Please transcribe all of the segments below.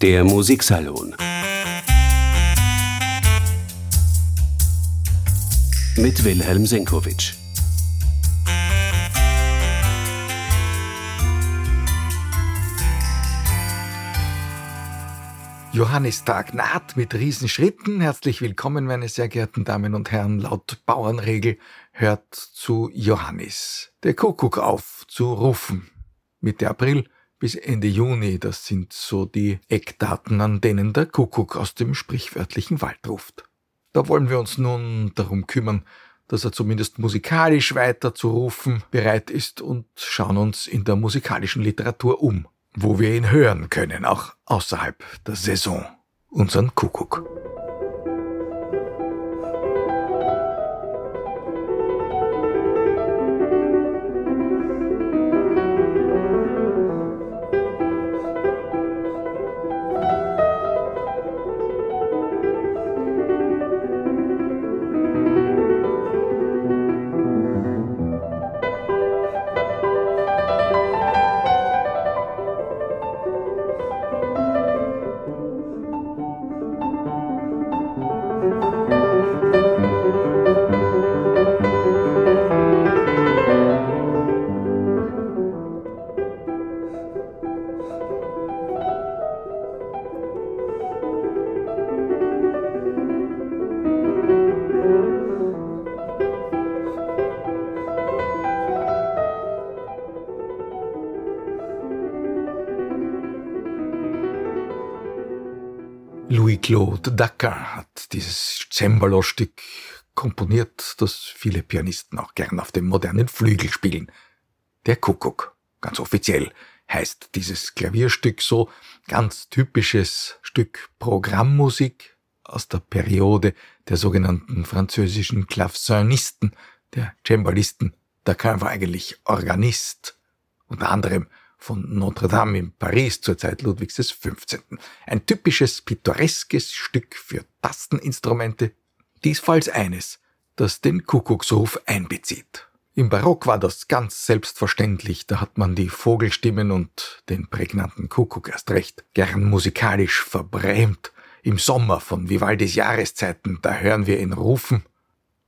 Der Musiksalon mit Wilhelm Senkowitsch. Johannistag naht mit Riesenschritten. Herzlich willkommen, meine sehr geehrten Damen und Herren. Laut Bauernregel hört zu Johannis der Kuckuck auf zu rufen. Mitte April bis Ende Juni, das sind so die Eckdaten, an denen der Kuckuck aus dem sprichwörtlichen Wald ruft. Da wollen wir uns nun darum kümmern, dass er zumindest musikalisch weiter zu rufen bereit ist und schauen uns in der musikalischen Literatur um wo wir ihn hören können, auch außerhalb der Saison, unseren Kuckuck. Louis-Claude Dacan hat dieses Cembalo-Stück komponiert, das viele Pianisten auch gern auf dem modernen Flügel spielen. Der Kuckuck, ganz offiziell, heißt dieses Klavierstück so, ganz typisches Stück Programmmusik aus der Periode der sogenannten französischen Clavecinisten, der Cembalisten. Dacan war eigentlich Organist, unter anderem von Notre-Dame in Paris zur Zeit Ludwigs XV. Ein typisches pittoreskes Stück für Tasteninstrumente, diesfalls eines, das den Kuckucksruf einbezieht. Im Barock war das ganz selbstverständlich, da hat man die Vogelstimmen und den prägnanten Kuckuck erst recht gern musikalisch verbrämt. Im Sommer von Vivaldis Jahreszeiten, da hören wir ihn rufen.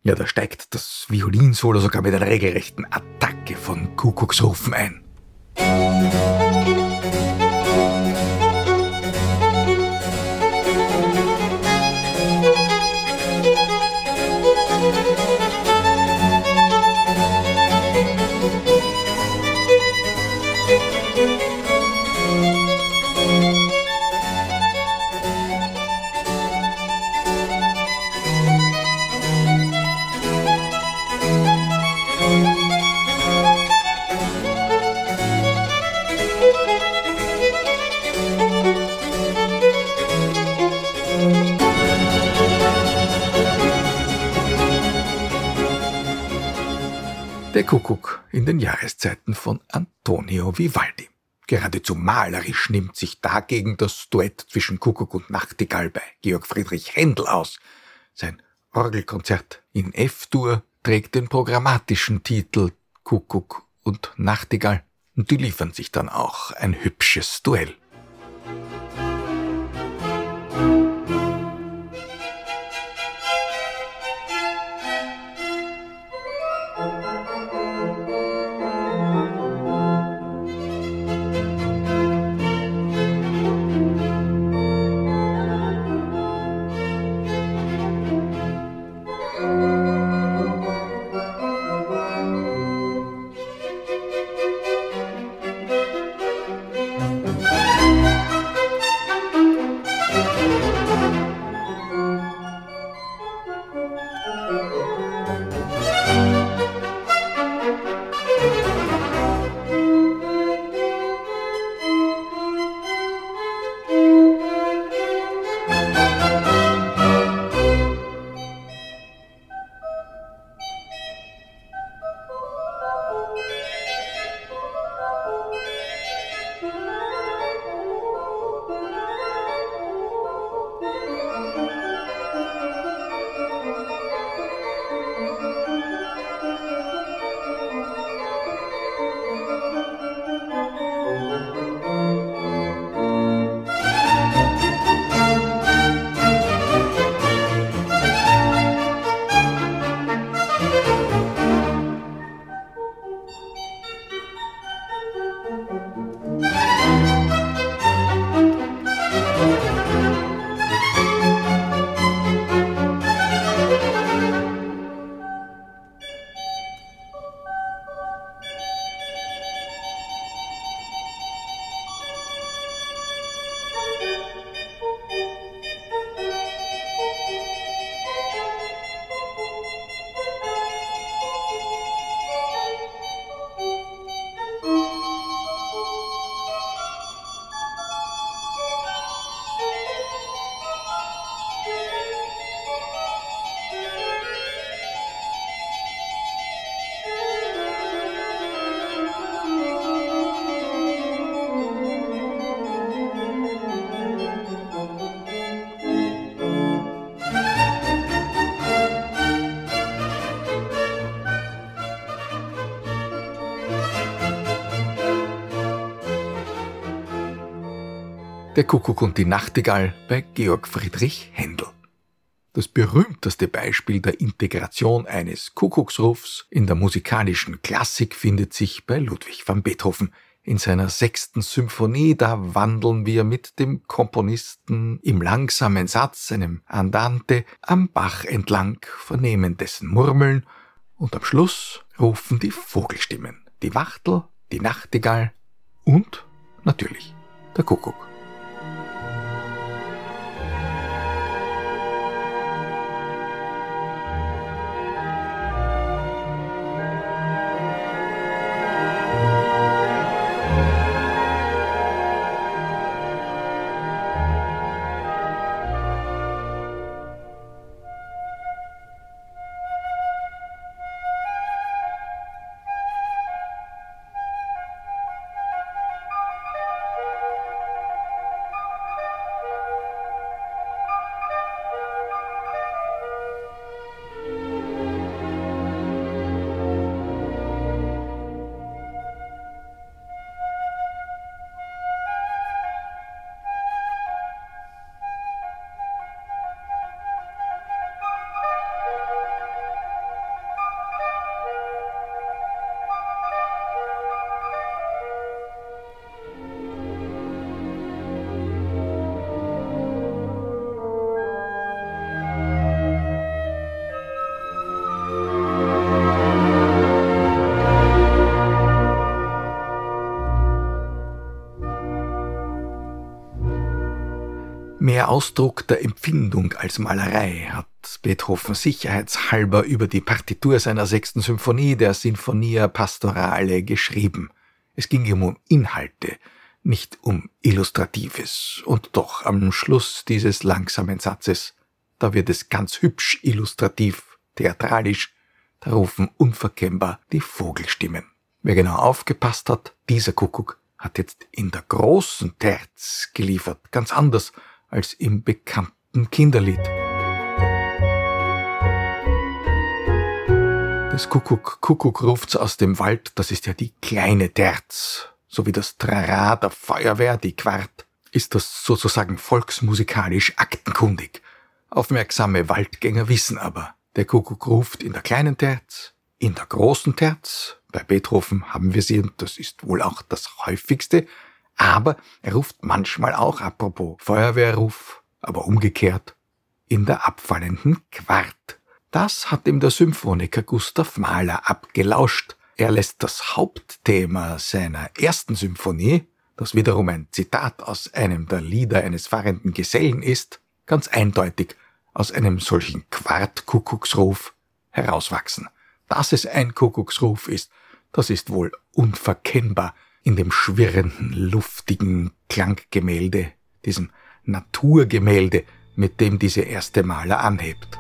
Ja, da steigt das Violinsolo sogar mit einer regelrechten Attacke von Kuckucksrufen ein. Der Kuckuck in den Jahreszeiten von Antonio Vivaldi. Geradezu malerisch nimmt sich dagegen das Duett zwischen Kuckuck und Nachtigall bei Georg Friedrich Händel aus. Sein Orgelkonzert in F-Dur trägt den programmatischen Titel Kuckuck und Nachtigall und die liefern sich dann auch ein hübsches Duell. Der Kuckuck und die Nachtigall bei Georg Friedrich Händel. Das berühmteste Beispiel der Integration eines Kuckucksrufs in der musikalischen Klassik findet sich bei Ludwig van Beethoven. In seiner sechsten Symphonie, da wandeln wir mit dem Komponisten im langsamen Satz, einem Andante, am Bach entlang, vernehmen dessen Murmeln und am Schluss rufen die Vogelstimmen, die Wachtel, die Nachtigall und natürlich der Kuckuck. Mehr Ausdruck der Empfindung als Malerei hat Beethoven sicherheitshalber über die Partitur seiner sechsten Symphonie der Sinfonia Pastorale geschrieben. Es ging ihm um Inhalte, nicht um Illustratives. Und doch am Schluss dieses langsamen Satzes, da wird es ganz hübsch illustrativ, theatralisch, da rufen unverkennbar die Vogelstimmen. Wer genau aufgepasst hat, dieser Kuckuck hat jetzt in der großen Terz geliefert, ganz anders als im bekannten Kinderlied. Das Kuckuck, Kuckuck ruft's aus dem Wald, das ist ja die kleine Terz. So wie das Trara der Feuerwehr, die Quart, ist das sozusagen volksmusikalisch aktenkundig. Aufmerksame Waldgänger wissen aber, der Kuckuck ruft in der kleinen Terz, in der großen Terz, bei Beethoven haben wir sie, und das ist wohl auch das häufigste, aber er ruft manchmal auch, apropos Feuerwehrruf, aber umgekehrt, in der abfallenden Quart. Das hat ihm der Symphoniker Gustav Mahler abgelauscht. Er lässt das Hauptthema seiner ersten Symphonie, das wiederum ein Zitat aus einem der Lieder eines fahrenden Gesellen ist, ganz eindeutig aus einem solchen Quartkuckucksruf herauswachsen. Dass es ein Kuckucksruf ist, das ist wohl unverkennbar in dem schwirrenden, luftigen Klanggemälde, diesem Naturgemälde, mit dem diese erste Maler anhebt.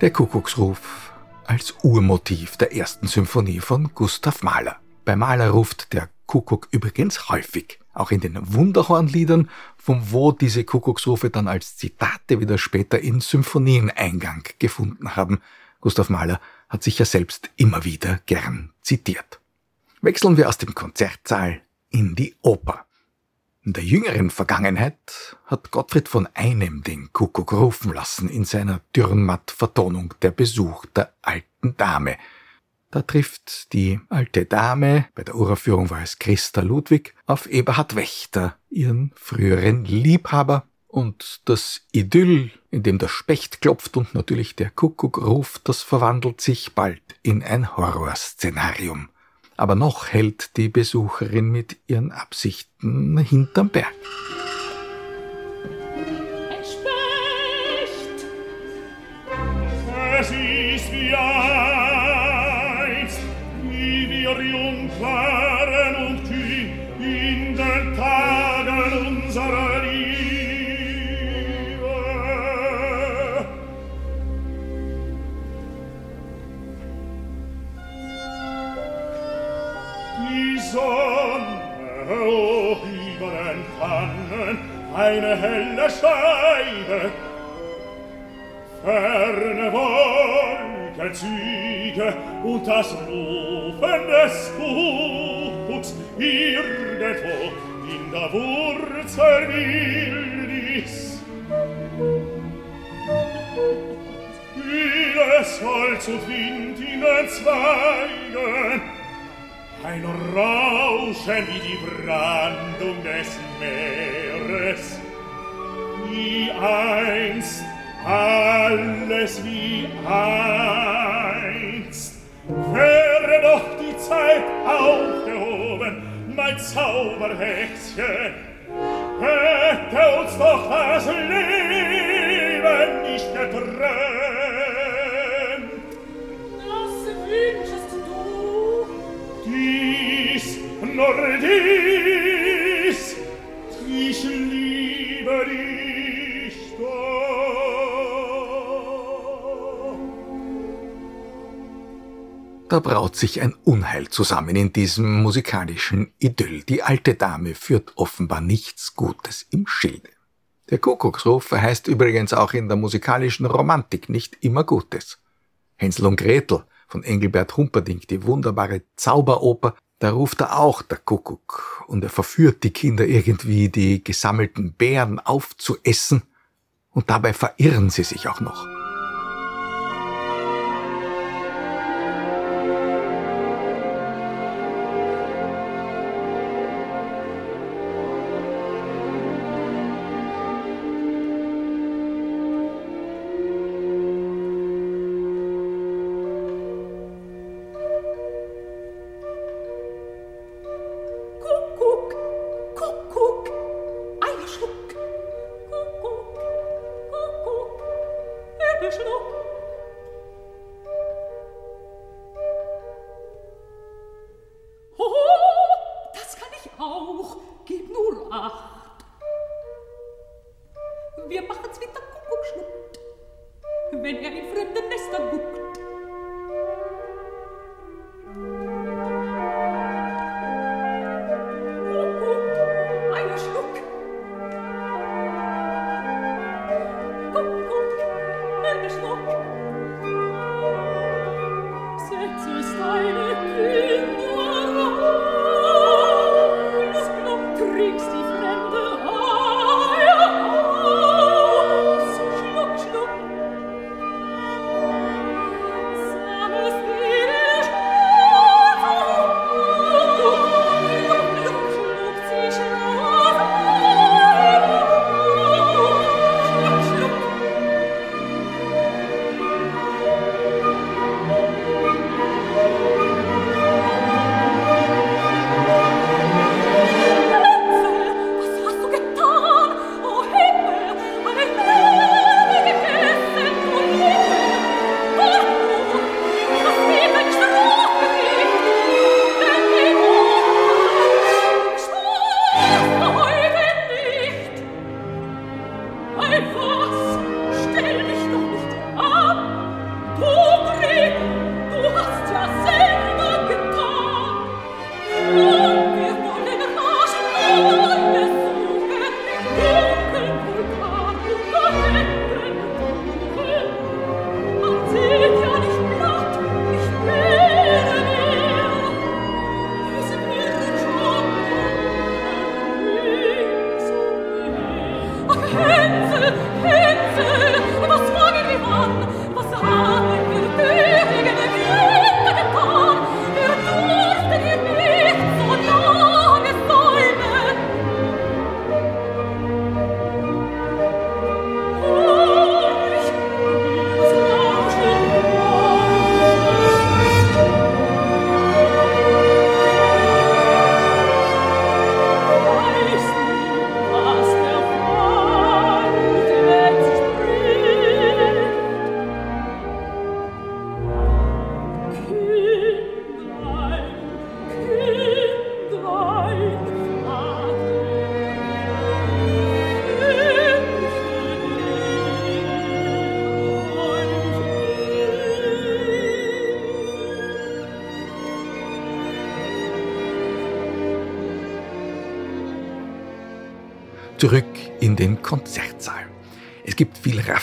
Der Kuckucksruf als Urmotiv der ersten Symphonie von Gustav Mahler. Bei Mahler ruft der Kuckuck übrigens häufig, auch in den Wunderhornliedern, von wo diese Kuckucksrufe dann als Zitate wieder später in Symphonien Eingang gefunden haben. Gustav Mahler hat sich ja selbst immer wieder gern zitiert. Wechseln wir aus dem Konzertsaal in die Oper. In der jüngeren Vergangenheit hat Gottfried von Einem den Kuckuck rufen lassen in seiner Dürrenmatt-Vertonung Der Besuch der alten Dame. Da trifft die alte Dame, bei der Uraufführung war es Christa Ludwig, auf Eberhard Wächter, ihren früheren Liebhaber, und das Idyll, in dem der Specht klopft und natürlich der Kuckuck ruft, das verwandelt sich bald in ein Horrorszenarium aber noch hält die Besucherin mit ihren Absichten hinterm Berg. Es ist wie einst, eine helle Scheide Ferne Wolke ziege und das Rufen des Kuckucks irgendwo in der Wurzel Wildnis. Vieles Holz und Wind in den Zweigen, ein rausche wie die Brandung des Meeres, wie einst, alles wie einst. Wäre doch die Zeit aufgehoben, mein Zauberhexchen, hätte uns doch das Leben nicht getrennt Da braut sich ein Unheil zusammen in diesem musikalischen Idyll. Die alte Dame führt offenbar nichts Gutes im Schilde. Der Kuckucksruf verheißt übrigens auch in der musikalischen Romantik nicht immer Gutes. Hänsel und Gretel von Engelbert Humperdinck, die wunderbare Zauberoper, da ruft er auch der Kuckuck und er verführt die Kinder irgendwie, die gesammelten Beeren aufzuessen und dabei verirren sie sich auch noch.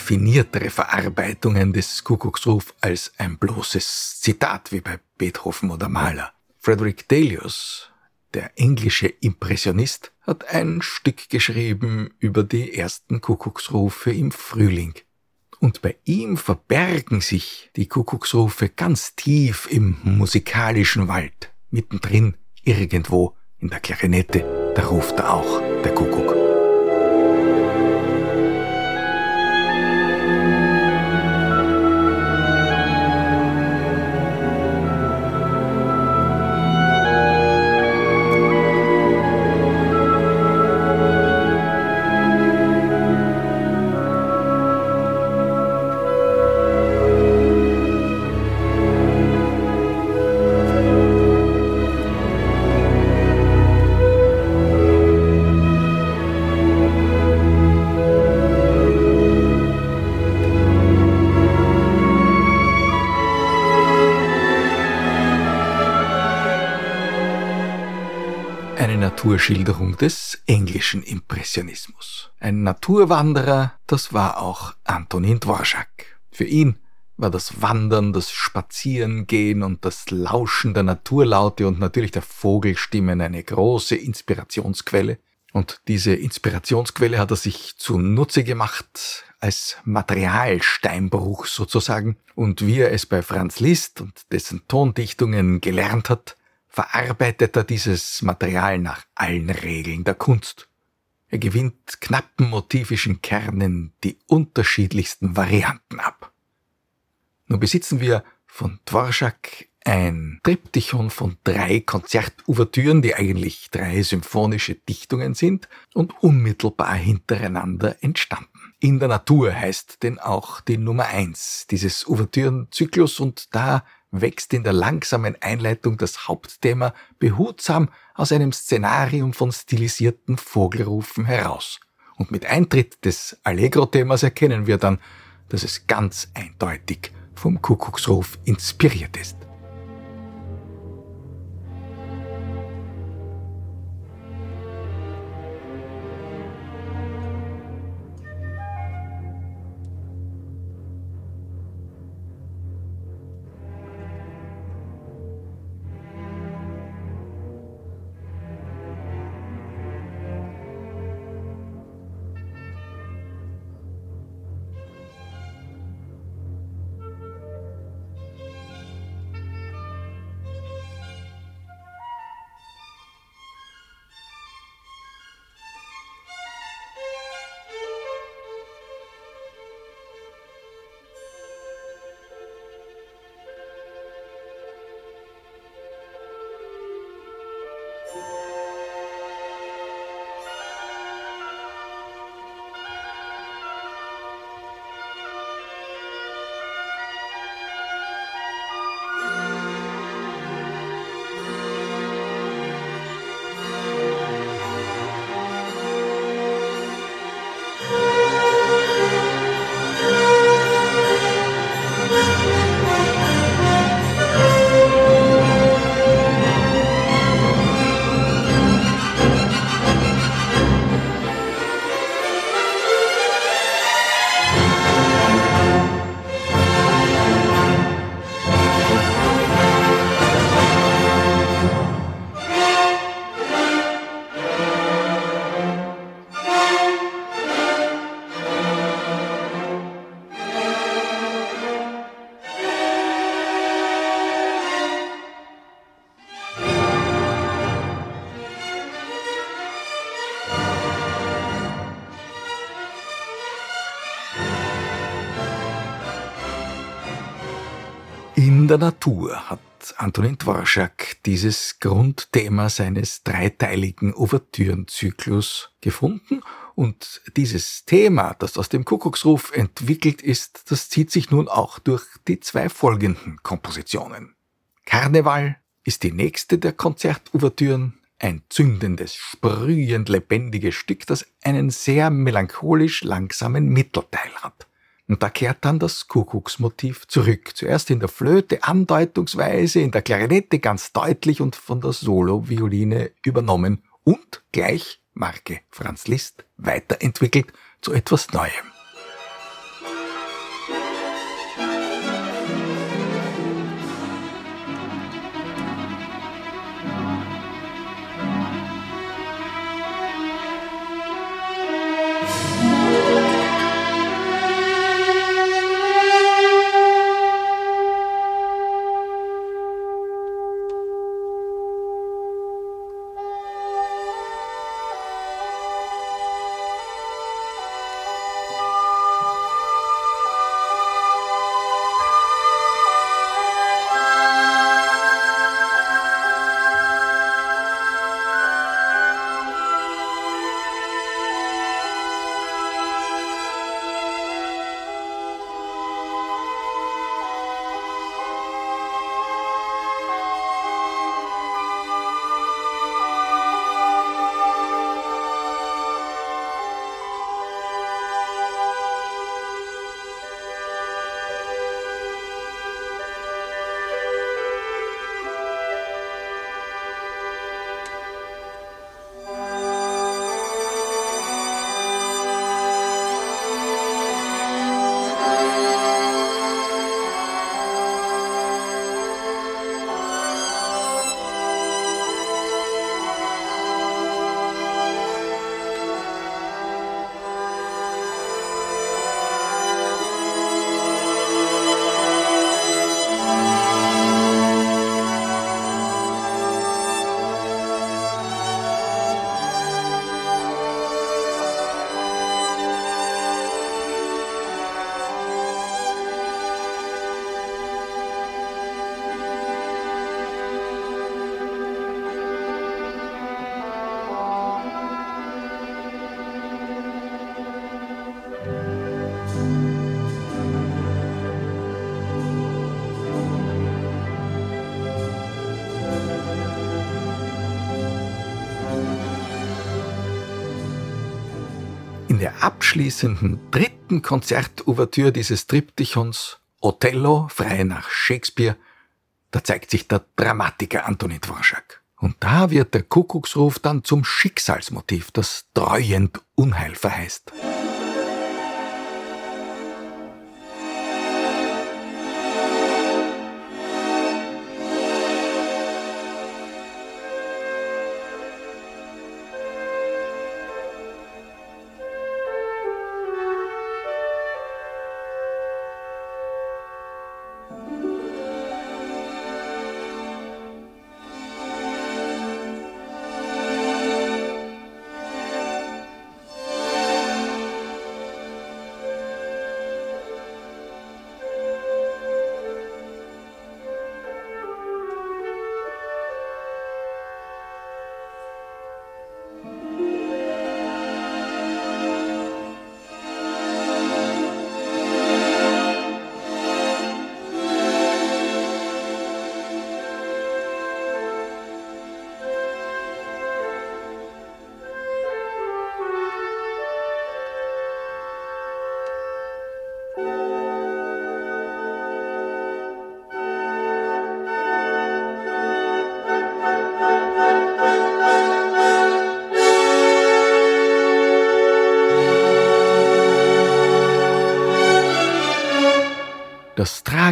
Raffiniertere Verarbeitungen des Kuckucksruf als ein bloßes Zitat wie bei Beethoven oder Mahler. Frederick Delius, der englische Impressionist, hat ein Stück geschrieben über die ersten Kuckucksrufe im Frühling. Und bei ihm verbergen sich die Kuckucksrufe ganz tief im musikalischen Wald, mittendrin, irgendwo in der Klarinette, da ruft er auch der Kuckuck. Naturschilderung des englischen Impressionismus. Ein Naturwanderer, das war auch Antonin Dvorak. Für ihn war das Wandern, das Spazierengehen und das Lauschen der Naturlaute und natürlich der Vogelstimmen eine große Inspirationsquelle. Und diese Inspirationsquelle hat er sich zunutze gemacht als Materialsteinbruch sozusagen. Und wie er es bei Franz Liszt und dessen Tondichtungen gelernt hat, verarbeitet er dieses Material nach allen Regeln der Kunst. Er gewinnt knappen motivischen Kernen die unterschiedlichsten Varianten ab. Nun besitzen wir von Dvorak ein Triptychon von drei Konzertouvertüren, die eigentlich drei symphonische Dichtungen sind und unmittelbar hintereinander entstanden. In der Natur heißt denn auch die Nummer eins dieses Ouvertürenzyklus und da wächst in der langsamen Einleitung das Hauptthema behutsam aus einem Szenarium von stilisierten Vogelrufen heraus. Und mit Eintritt des Allegro-Themas erkennen wir dann, dass es ganz eindeutig vom Kuckucksruf inspiriert ist. In der Natur hat Antonin Dvorak dieses Grundthema seines dreiteiligen Ouvertürenzyklus gefunden und dieses Thema, das aus dem Kuckucksruf entwickelt ist, das zieht sich nun auch durch die zwei folgenden Kompositionen. Karneval ist die nächste der Konzertouvertüren, ein zündendes, sprühend lebendiges Stück, das einen sehr melancholisch langsamen Mittelteil hat. Und da kehrt dann das Kuckucksmotiv zurück. Zuerst in der Flöte andeutungsweise, in der Klarinette ganz deutlich und von der Solo-Violine übernommen und gleich Marke Franz Liszt weiterentwickelt zu etwas Neuem. In der abschließenden dritten Konzertouvertüre dieses Triptychons Othello, frei nach Shakespeare, da zeigt sich der Dramatiker Antonin Dvorak. Und da wird der Kuckucksruf dann zum Schicksalsmotiv, das treuend Unheil verheißt.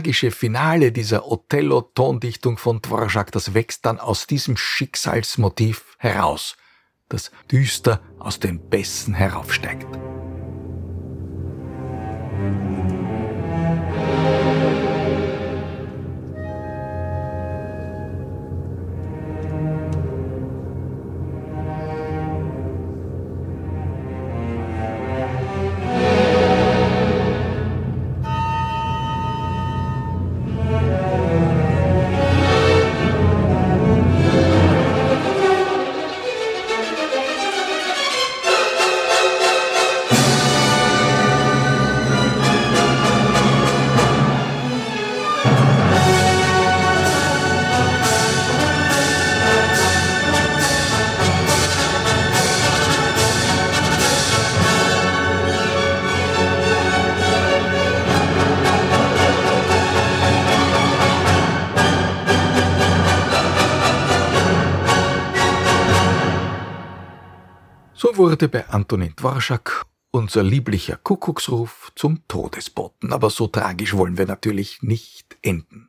Tragische Finale dieser Othello-Tondichtung von Dvorak, das wächst dann aus diesem Schicksalsmotiv heraus, das düster aus den Bässen heraufsteigt. Wurde bei Antonin Dvorak unser lieblicher Kuckucksruf zum Todesboten. Aber so tragisch wollen wir natürlich nicht enden.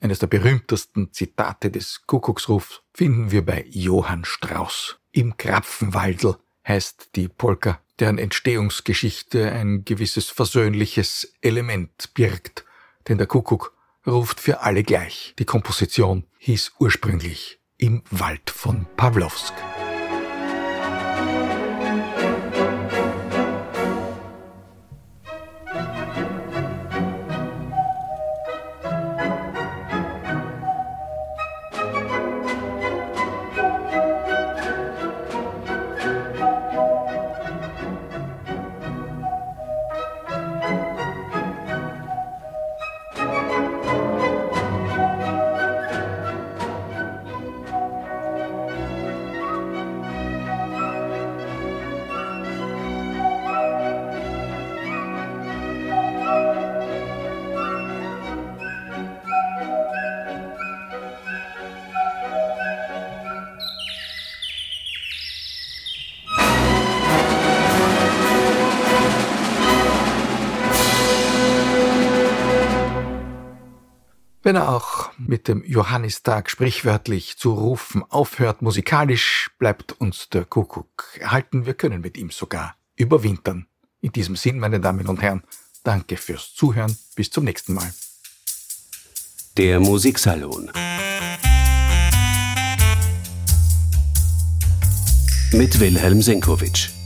Eines der berühmtesten Zitate des Kuckucksrufs finden wir bei Johann Strauss. Im Krapfenwaldl heißt die Polka, deren Entstehungsgeschichte ein gewisses versöhnliches Element birgt. Denn der Kuckuck ruft für alle gleich. Die Komposition hieß ursprünglich Im Wald von Pawlowsk. Wenn er auch mit dem Johannistag sprichwörtlich zu rufen aufhört, musikalisch bleibt uns der Kuckuck erhalten. Wir können mit ihm sogar überwintern. In diesem Sinn, meine Damen und Herren, danke fürs Zuhören. Bis zum nächsten Mal. Der Musiksalon. Mit Wilhelm Senkowitsch.